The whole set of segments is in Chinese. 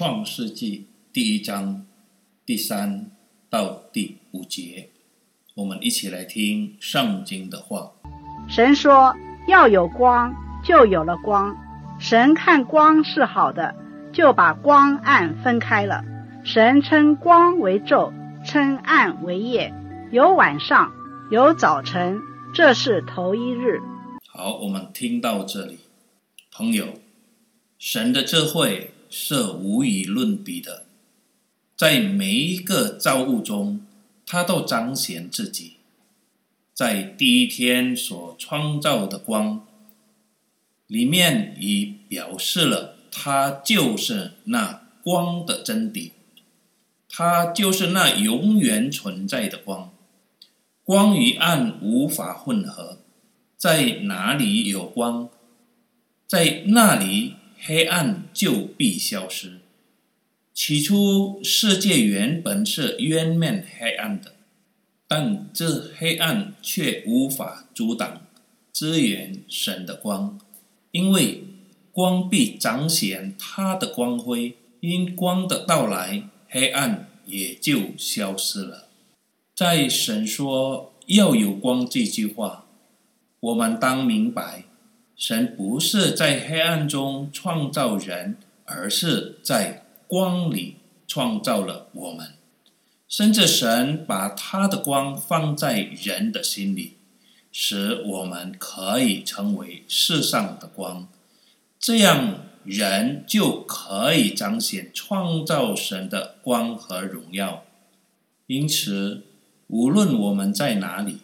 创世纪第一章第三到第五节，我们一起来听圣经的话。神说：“要有光，就有了光。神看光是好的，就把光暗分开了。神称光为昼，称暗为夜。有晚上，有早晨，这是头一日。”好，我们听到这里，朋友，神的智慧是无与伦比的，在每一个造物中，他都彰显自己。在第一天所创造的光里面，已表示了他就是那光的真谛，他就是那永远存在的光，光与暗无法混合。在哪里有光，在那里黑暗就必消失。起初，世界原本是渊面黑暗的，但这黑暗却无法阻挡支援神的光，因为光必彰显他的光辉。因光的到来，黑暗也就消失了。在神说要有光这句话。我们当明白，神不是在黑暗中创造人，而是在光里创造了我们。甚至神把他的光放在人的心里，使我们可以成为世上的光。这样，人就可以彰显创造神的光和荣耀。因此，无论我们在哪里。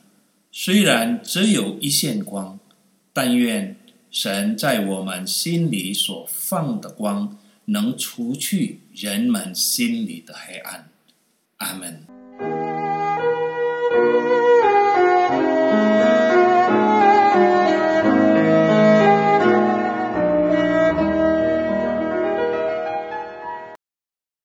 虽然只有一线光，但愿神在我们心里所放的光，能除去人们心里的黑暗。阿门。